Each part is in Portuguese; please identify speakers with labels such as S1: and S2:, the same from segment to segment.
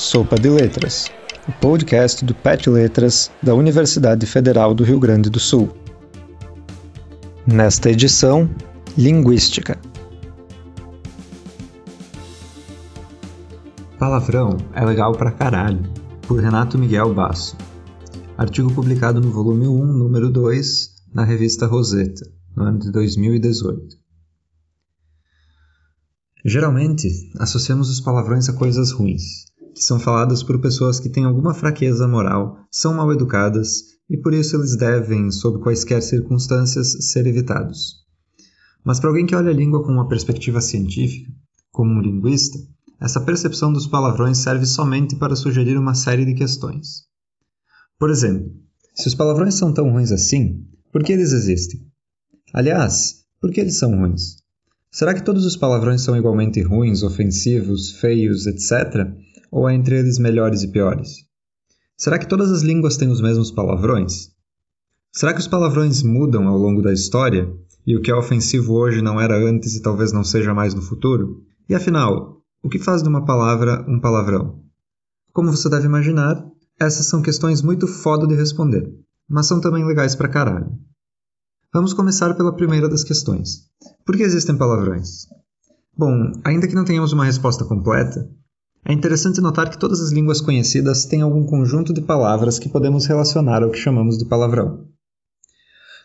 S1: Sopa de Letras, o podcast do PET Letras da Universidade Federal do Rio Grande do Sul. Nesta edição, Linguística.
S2: Palavrão é legal pra caralho, por Renato Miguel Basso. Artigo publicado no volume 1, número 2, na revista Rosetta, no ano de 2018. Geralmente, associamos os palavrões a coisas ruins, que são faladas por pessoas que têm alguma fraqueza moral, são mal educadas e por isso eles devem, sob quaisquer circunstâncias, ser evitados. Mas para alguém que olha a língua com uma perspectiva científica, como um linguista, essa percepção dos palavrões serve somente para sugerir uma série de questões. Por exemplo, se os palavrões são tão ruins assim, por que eles existem? Aliás, por que eles são ruins? Será que todos os palavrões são igualmente ruins, ofensivos, feios, etc? Ou há entre eles melhores e piores? Será que todas as línguas têm os mesmos palavrões? Será que os palavrões mudam ao longo da história? E o que é ofensivo hoje não era antes e talvez não seja mais no futuro? E afinal, o que faz de uma palavra um palavrão? Como você deve imaginar, essas são questões muito foda de responder, mas são também legais pra caralho. Vamos começar pela primeira das questões. Por que existem palavrões? Bom, ainda que não tenhamos uma resposta completa, é interessante notar que todas as línguas conhecidas têm algum conjunto de palavras que podemos relacionar ao que chamamos de palavrão.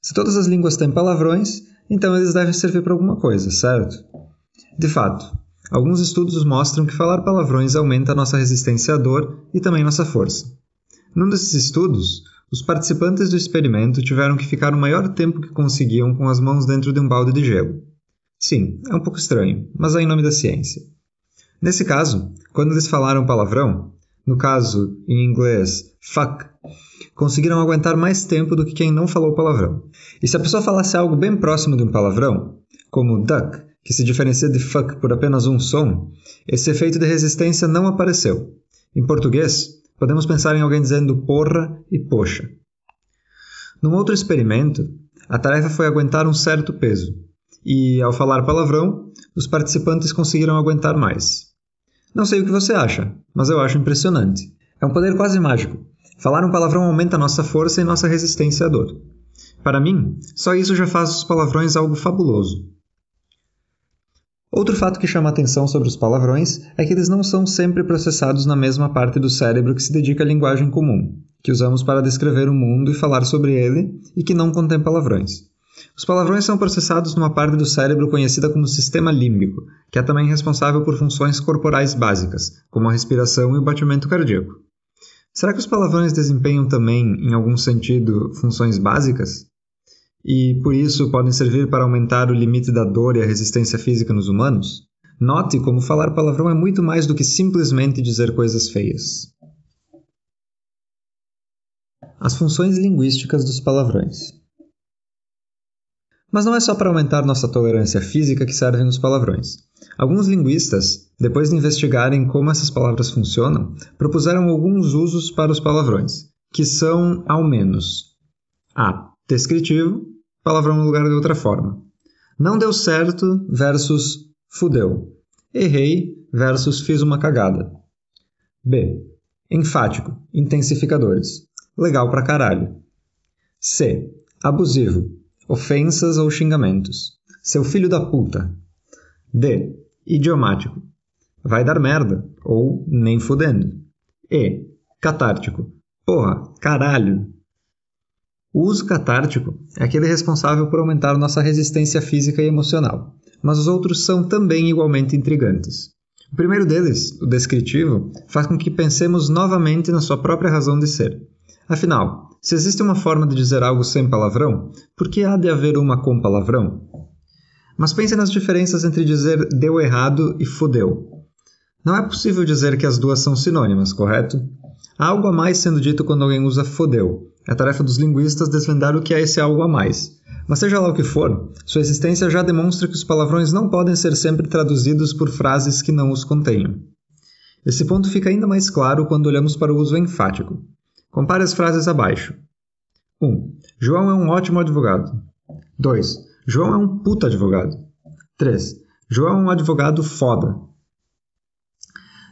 S2: Se todas as línguas têm palavrões, então eles devem servir para alguma coisa, certo? De fato, alguns estudos mostram que falar palavrões aumenta nossa resistência à dor e também nossa força. Num desses estudos, os participantes do experimento tiveram que ficar o maior tempo que conseguiam com as mãos dentro de um balde de gelo. Sim, é um pouco estranho, mas é em nome da ciência. Nesse caso, quando eles falaram palavrão, no caso, em inglês, fuck, conseguiram aguentar mais tempo do que quem não falou palavrão. E se a pessoa falasse algo bem próximo de um palavrão, como duck, que se diferencia de fuck por apenas um som, esse efeito de resistência não apareceu. Em português, podemos pensar em alguém dizendo porra e poxa. Num outro experimento, a tarefa foi aguentar um certo peso, e ao falar palavrão, os participantes conseguiram aguentar mais. Não sei o que você acha, mas eu acho impressionante. É um poder quase mágico. Falar um palavrão aumenta nossa força e nossa resistência à dor. Para mim, só isso já faz os palavrões algo fabuloso. Outro fato que chama atenção sobre os palavrões é que eles não são sempre processados na mesma parte do cérebro que se dedica à linguagem comum, que usamos para descrever o mundo e falar sobre ele e que não contém palavrões. Os palavrões são processados numa parte do cérebro conhecida como sistema límbico, que é também responsável por funções corporais básicas, como a respiração e o batimento cardíaco. Será que os palavrões desempenham também, em algum sentido, funções básicas? e por isso podem servir para aumentar o limite da dor e a resistência física nos humanos? Note como falar palavrão é muito mais do que simplesmente dizer coisas feias. As funções linguísticas dos palavrões. Mas não é só para aumentar nossa tolerância física que servem os palavrões. Alguns linguistas, depois de investigarem como essas palavras funcionam, propuseram alguns usos para os palavrões, que são, ao menos, a. Descritivo, palavrão no lugar de outra forma. Não deu certo versus fudeu. Errei versus fiz uma cagada. B. Enfático, intensificadores. Legal pra caralho. C. Abusivo, ofensas ou xingamentos. Seu filho da puta. D. Idiomático. Vai dar merda, ou nem fudendo. E. Catártico. Porra, caralho, o uso catártico é aquele responsável por aumentar nossa resistência física e emocional, mas os outros são também igualmente intrigantes. O primeiro deles, o descritivo, faz com que pensemos novamente na sua própria razão de ser. Afinal, se existe uma forma de dizer algo sem palavrão, por que há de haver uma com palavrão? Mas pense nas diferenças entre dizer deu errado e fodeu. Não é possível dizer que as duas são sinônimas, correto? Há algo a mais sendo dito quando alguém usa fodeu, é tarefa dos linguistas desvendar o que é esse algo a mais. Mas seja lá o que for, sua existência já demonstra que os palavrões não podem ser sempre traduzidos por frases que não os contenham. Esse ponto fica ainda mais claro quando olhamos para o uso enfático. Compare as frases abaixo. 1. Um, João é um ótimo advogado. 2. João é um puta advogado. 3. João é um advogado foda.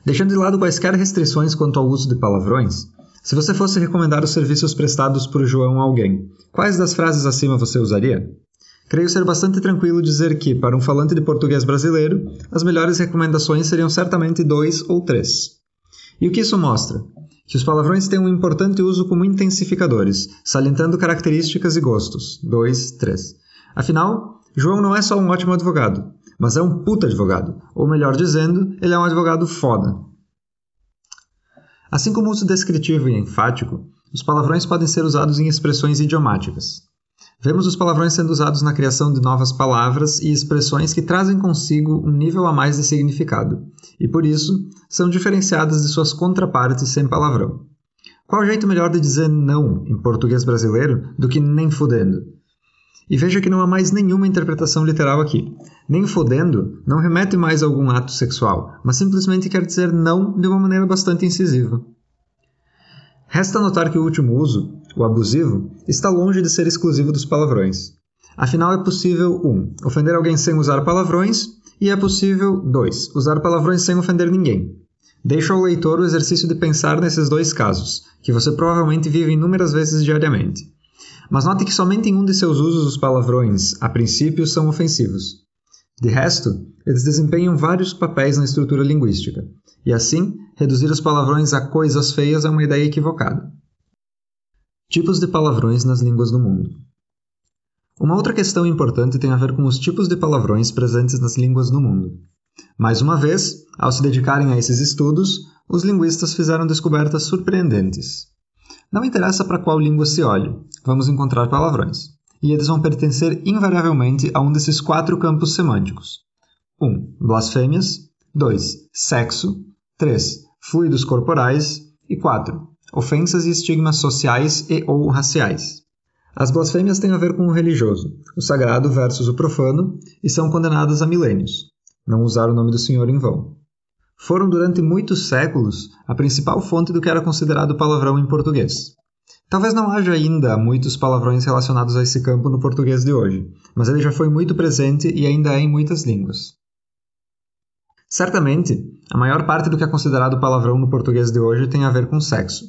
S2: Deixando de lado quaisquer restrições quanto ao uso de palavrões, se você fosse recomendar os serviços prestados por João a alguém, quais das frases acima você usaria? Creio ser bastante tranquilo dizer que, para um falante de português brasileiro, as melhores recomendações seriam certamente dois ou três. E o que isso mostra? Que os palavrões têm um importante uso como intensificadores, salientando características e gostos. Dois, três. Afinal, João não é só um ótimo advogado, mas é um puta advogado. Ou melhor dizendo, ele é um advogado foda. Assim como o uso descritivo e enfático, os palavrões podem ser usados em expressões idiomáticas. Vemos os palavrões sendo usados na criação de novas palavras e expressões que trazem consigo um nível a mais de significado, e por isso são diferenciadas de suas contrapartes sem palavrão. Qual jeito melhor de dizer não em português brasileiro do que nem fudendo? E veja que não há mais nenhuma interpretação literal aqui. Nem fodendo não remete mais a algum ato sexual, mas simplesmente quer dizer não de uma maneira bastante incisiva. Resta notar que o último uso, o abusivo, está longe de ser exclusivo dos palavrões. Afinal, é possível 1. Um, ofender alguém sem usar palavrões, e é possível 2. Usar palavrões sem ofender ninguém. Deixo ao leitor o exercício de pensar nesses dois casos, que você provavelmente vive inúmeras vezes diariamente. Mas note que somente em um de seus usos os palavrões, a princípio, são ofensivos. De resto, eles desempenham vários papéis na estrutura linguística, e assim, reduzir os palavrões a coisas feias é uma ideia equivocada. Tipos de palavrões nas línguas do mundo. Uma outra questão importante tem a ver com os tipos de palavrões presentes nas línguas do mundo. Mais uma vez, ao se dedicarem a esses estudos, os linguistas fizeram descobertas surpreendentes. Não interessa para qual língua se olhe, vamos encontrar palavrões. E eles vão pertencer invariavelmente a um desses quatro campos semânticos: 1. Um, blasfêmias. 2. Sexo. 3. Fluidos corporais. E 4. Ofensas e estigmas sociais e ou raciais. As blasfêmias têm a ver com o religioso, o sagrado versus o profano, e são condenadas a milênios. Não usar o nome do Senhor em vão foram durante muitos séculos a principal fonte do que era considerado palavrão em português. Talvez não haja ainda muitos palavrões relacionados a esse campo no português de hoje, mas ele já foi muito presente e ainda é em muitas línguas. Certamente, a maior parte do que é considerado palavrão no português de hoje tem a ver com sexo.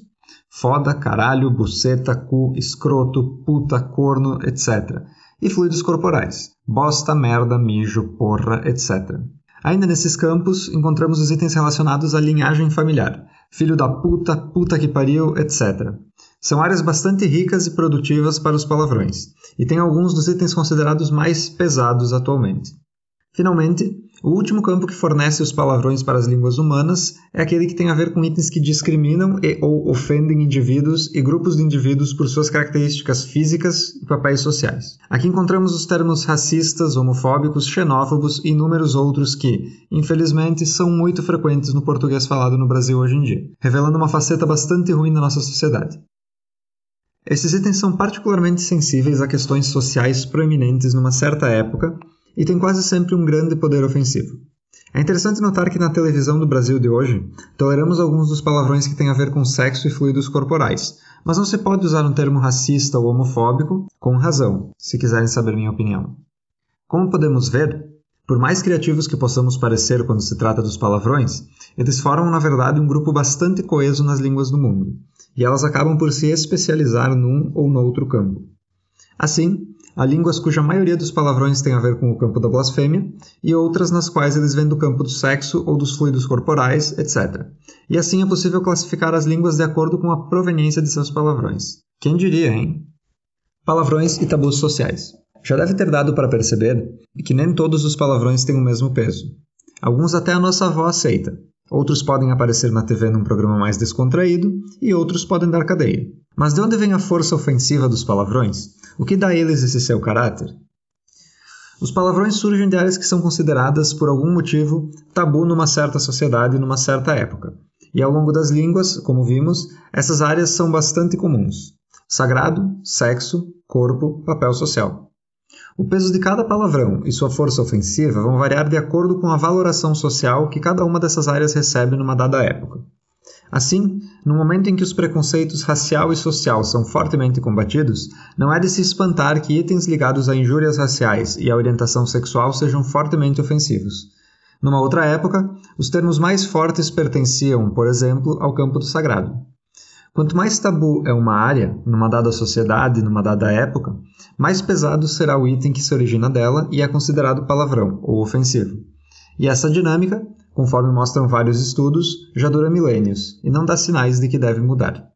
S2: Foda, caralho, buceta, cu, escroto, puta, corno, etc. E fluidos corporais. Bosta, merda, mijo, porra, etc. Ainda nesses campos, encontramos os itens relacionados à linhagem familiar, filho da puta, puta que pariu, etc. São áreas bastante ricas e produtivas para os palavrões, e tem alguns dos itens considerados mais pesados atualmente. Finalmente, o último campo que fornece os palavrões para as línguas humanas é aquele que tem a ver com itens que discriminam e ou ofendem indivíduos e grupos de indivíduos por suas características físicas e papéis sociais. Aqui encontramos os termos racistas, homofóbicos, xenófobos e inúmeros outros que, infelizmente, são muito frequentes no português falado no Brasil hoje em dia, revelando uma faceta bastante ruim da nossa sociedade. Esses itens são particularmente sensíveis a questões sociais proeminentes numa certa época e tem quase sempre um grande poder ofensivo. É interessante notar que na televisão do Brasil de hoje, toleramos alguns dos palavrões que têm a ver com sexo e fluidos corporais, mas não se pode usar um termo racista ou homofóbico com razão, se quiserem saber minha opinião. Como podemos ver, por mais criativos que possamos parecer quando se trata dos palavrões, eles formam na verdade um grupo bastante coeso nas línguas do mundo, e elas acabam por se especializar num ou noutro campo. Assim, há línguas cuja maioria dos palavrões tem a ver com o campo da blasfêmia, e outras nas quais eles vêm do campo do sexo ou dos fluidos corporais, etc. E assim é possível classificar as línguas de acordo com a proveniência de seus palavrões. Quem diria, hein? Palavrões e tabus sociais. Já deve ter dado para perceber que nem todos os palavrões têm o mesmo peso. Alguns até a nossa avó aceita, outros podem aparecer na TV num programa mais descontraído e outros podem dar cadeia. Mas de onde vem a força ofensiva dos palavrões? O que dá a eles esse seu caráter? Os palavrões surgem de áreas que são consideradas, por algum motivo, tabu numa certa sociedade e numa certa época. E ao longo das línguas, como vimos, essas áreas são bastante comuns: sagrado, sexo, corpo, papel social. O peso de cada palavrão e sua força ofensiva vão variar de acordo com a valoração social que cada uma dessas áreas recebe numa dada época. Assim, no momento em que os preconceitos racial e social são fortemente combatidos, não é de se espantar que itens ligados a injúrias raciais e à orientação sexual sejam fortemente ofensivos. Numa outra época, Os termos mais fortes pertenciam, por exemplo, ao campo do sagrado. Quanto mais tabu é uma área, numa dada sociedade, numa dada época, mais pesado será o item que se origina dela e é considerado palavrão ou ofensivo. E essa dinâmica, conforme mostram vários estudos, já dura milênios e não dá sinais de que deve mudar.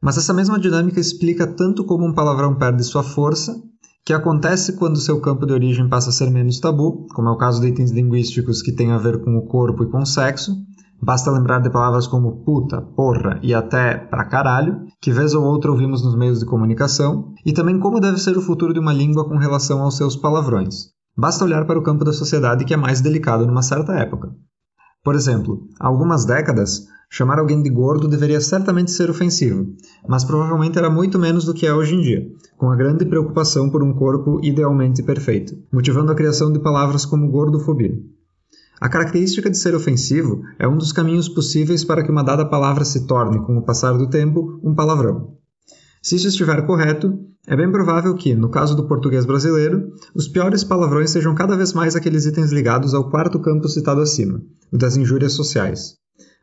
S2: Mas essa mesma dinâmica explica tanto como um palavrão perde sua força, que acontece quando seu campo de origem passa a ser menos tabu, como é o caso de itens linguísticos que têm a ver com o corpo e com o sexo. Basta lembrar de palavras como puta, porra e até pra caralho, que vez ou outra ouvimos nos meios de comunicação, e também como deve ser o futuro de uma língua com relação aos seus palavrões. Basta olhar para o campo da sociedade que é mais delicado numa certa época. Por exemplo, há algumas décadas, chamar alguém de gordo deveria certamente ser ofensivo, mas provavelmente era muito menos do que é hoje em dia, com a grande preocupação por um corpo idealmente perfeito, motivando a criação de palavras como gordofobia. A característica de ser ofensivo é um dos caminhos possíveis para que uma dada palavra se torne, com o passar do tempo, um palavrão. Se isso estiver correto, é bem provável que, no caso do português brasileiro, os piores palavrões sejam cada vez mais aqueles itens ligados ao quarto campo citado acima, o das injúrias sociais.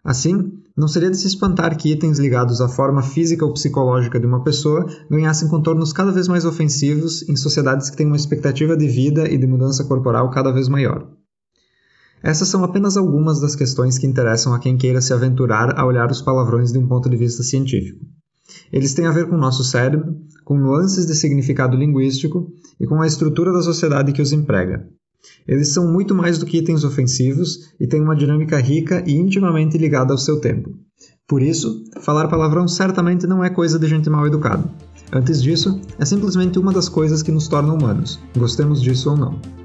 S2: Assim, não seria de se espantar que itens ligados à forma física ou psicológica de uma pessoa ganhassem contornos cada vez mais ofensivos em sociedades que têm uma expectativa de vida e de mudança corporal cada vez maior. Essas são apenas algumas das questões que interessam a quem queira se aventurar a olhar os palavrões de um ponto de vista científico. Eles têm a ver com o nosso cérebro, com nuances de significado linguístico e com a estrutura da sociedade que os emprega. Eles são muito mais do que itens ofensivos e têm uma dinâmica rica e intimamente ligada ao seu tempo. Por isso, falar palavrão certamente não é coisa de gente mal educada. Antes disso, é simplesmente uma das coisas que nos tornam humanos, gostemos disso ou não.